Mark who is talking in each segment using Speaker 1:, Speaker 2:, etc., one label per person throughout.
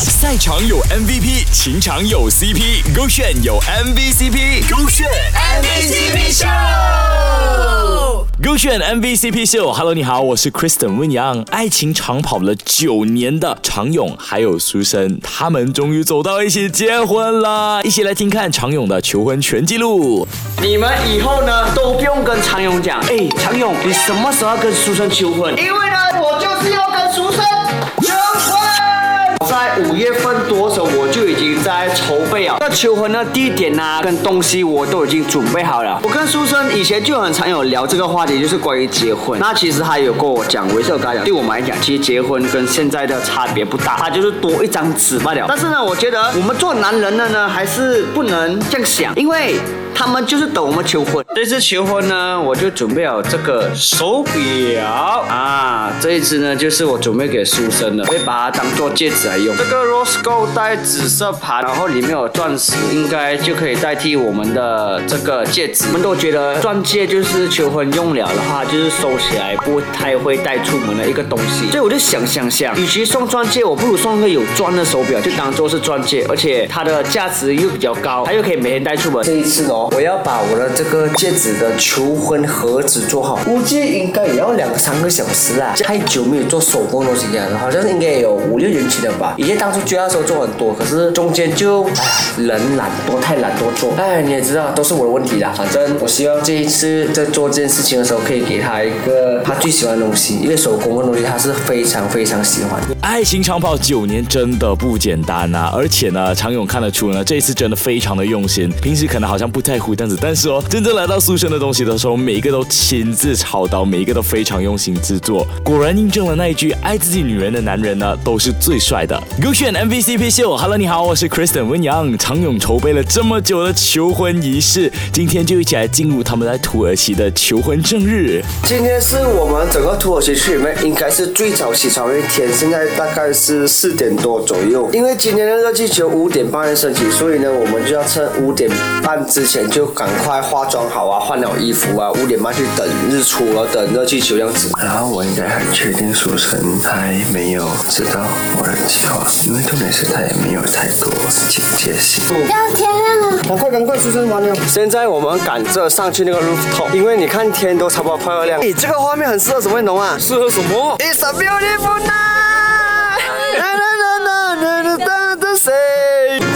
Speaker 1: 赛场有 MVP，情场有 CP，勾选有 MVCp，勾选 MVCp 秀，勾选 MVCp 秀。Hello，你好，我是 Kristen 温阳。爱情长跑了九年的常勇还有苏生，他们终于走到一起结婚了。一起来听看常勇的求婚全记录。
Speaker 2: 你们以后呢都不用跟常勇讲，哎，常勇，你什么时候要跟苏生求婚？因为呢，求婚的地点呐、跟东西我都已经准备好了。我跟苏生以前就很常有聊这个话题，就是关于结婚。那其实他有跟我讲，我也是有跟他讲，对我们来讲，其实结婚跟现在的差别不大，它就是多一张纸罢了。但是呢，我觉得我们做男人的呢，还是不能这样想，因为。他们就是等我们求婚。这次求婚呢，我就准备好这个手表啊，这一只呢就是我准备给书生的，我会把它当做戒指来用。这个 rose gold 带紫色盘，然后里面有钻石，应该就可以代替我们的这个戒指。我们都觉得钻戒就是求婚用了的话，就是收起来不太会带出门的一个东西。所以我就想想想，与其送钻戒，我不如送个有钻的手表，就当做是钻戒，而且它的价值又比较高，它又可以每天带出门。这一次哦。我要把我的这个戒指的求婚盒子做好，估计应该也要两三个小时啦！太久没有做手工东西了，好像是应该有五六年前了吧。以前当初就要时候做很多，可是中间就哎人懒惰，太懒惰做。哎，你也知道都是我的问题啦。反正我希望这一次在做这件事情的时候，可以给他一个他最喜欢的东西，因为手工的东西他是非常非常喜欢。
Speaker 1: 爱情长跑九年真的不简单呐、而且呢，常勇看得出呢，这一次真的非常的用心。平时可能好像不太这样子，但是哦，真正来到苏珊的东西的时候，每一个都亲自操刀，每一个都非常用心制作。果然印证了那一句：爱自己女人的男人呢，都是最帅的。勾选 MVCp 秀，Hello，你好，我是 Kristen 温阳。常勇筹备了这么久的求婚仪式，今天就一起来进入他们在土耳其的求婚正日。
Speaker 3: 今天是我们整个土耳其区里面应该是最早起床的一天，现在大概是四点多左右。因为今天的热气球五点半升起，所以呢，我们就要趁五点半之前就赶快化妆好啊，换了衣服啊，五点半去等日出了，等热气球这样子。然后我应该很确定苏晨还没有知道我的计划，因为重点是他也没有太多警戒心。
Speaker 4: 要天亮了，
Speaker 3: 赶快赶快，苏珊完了。现在我们赶着上去那个 rooftop，因为你看天都差不多快要亮。你这个画面很适合什么浓啊？适合什么？It's a beautiful night.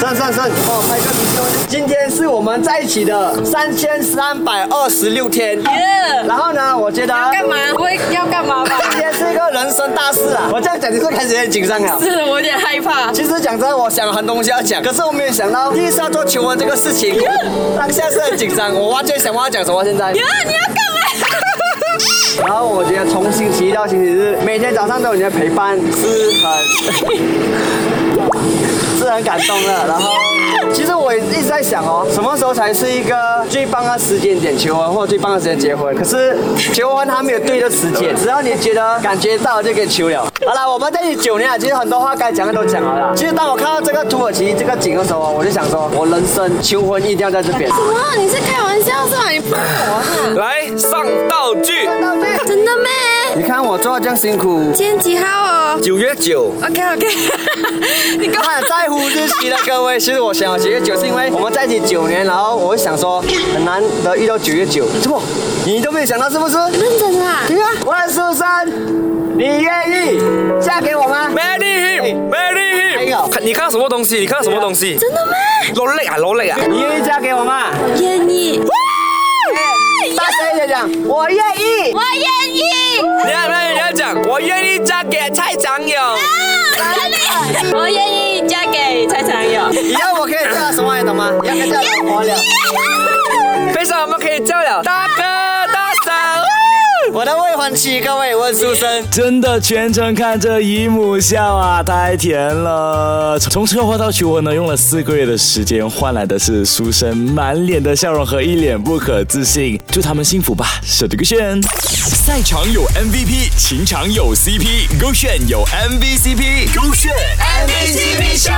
Speaker 3: 上上上，帮我拍个照。今天是我们在一起的三千三百二十六天。
Speaker 4: 耶
Speaker 3: 然后呢，我觉得
Speaker 4: 干嘛？不会要干嘛吧？
Speaker 3: 今天是一个人生大事啊！我这样讲，你是开始有点紧张了？
Speaker 4: 是我有点害怕。
Speaker 3: 其实讲真的，我想很多东西要讲，可是我没有想到第一次要做求婚这个事情，当下是很紧张，我完全想我要讲什么现在。
Speaker 4: 耶，你要干嘛？
Speaker 3: 然后我觉得从星期一到星期日，每天早上都有你的陪伴，是很是很感动的。然后，其实我一直在想哦，什么时候才是一个最棒的时间点求婚，或者最棒的时间结婚？可是求婚还没有对的时间，只要你觉得感觉到就可以求了。好了，我们在一起九年了，其实很多话该讲的都讲了啦。其实当我看到这个土耳其这个景的时候，我就想说，我人生求婚一定要在这边。
Speaker 4: 什么？你是开玩笑是吧？你骗我
Speaker 5: 来上道具，
Speaker 4: 哈？真的咩？
Speaker 3: 你看我做的这样辛苦，
Speaker 4: 今天几号哦
Speaker 3: 九月九。
Speaker 4: ？OK OK，你干嘛
Speaker 3: 他很？在乎日期的 各位，其实我想九月九是因为我们在一起九年，然后我会想说很难得遇到九月九，怎么你都没有想到是不是？
Speaker 4: 认真啊？
Speaker 3: 对啊，问苏珊，你愿意嫁给我吗
Speaker 5: ？marry him，marry
Speaker 3: 哎呦
Speaker 5: him。看你看到什么东西？你看到什么东西？
Speaker 4: 真的咩？
Speaker 5: 罗累啊，罗累啊！
Speaker 3: 你愿意嫁给我吗？
Speaker 4: 愿意。
Speaker 3: 大声一点讲，我愿意。
Speaker 4: 我愿意。
Speaker 5: 我愿意嫁给蔡长友。
Speaker 4: 我愿意嫁给蔡长友。
Speaker 3: 以后我可以叫他什么你懂吗？要跟叫老婆了。
Speaker 5: 非常我们可以叫了。
Speaker 3: 我的未婚妻，各位问苏珊。
Speaker 1: 真的全程看着姨母笑啊，太甜了。从策划到求婚呢，用了四个月的时间，换来的是苏珊满脸的笑容和一脸不可置信。祝他们幸福吧，手这个炫。赛场有 MVP，情场有 CP，勾选有 MVCp，勾选 MVCp 秀。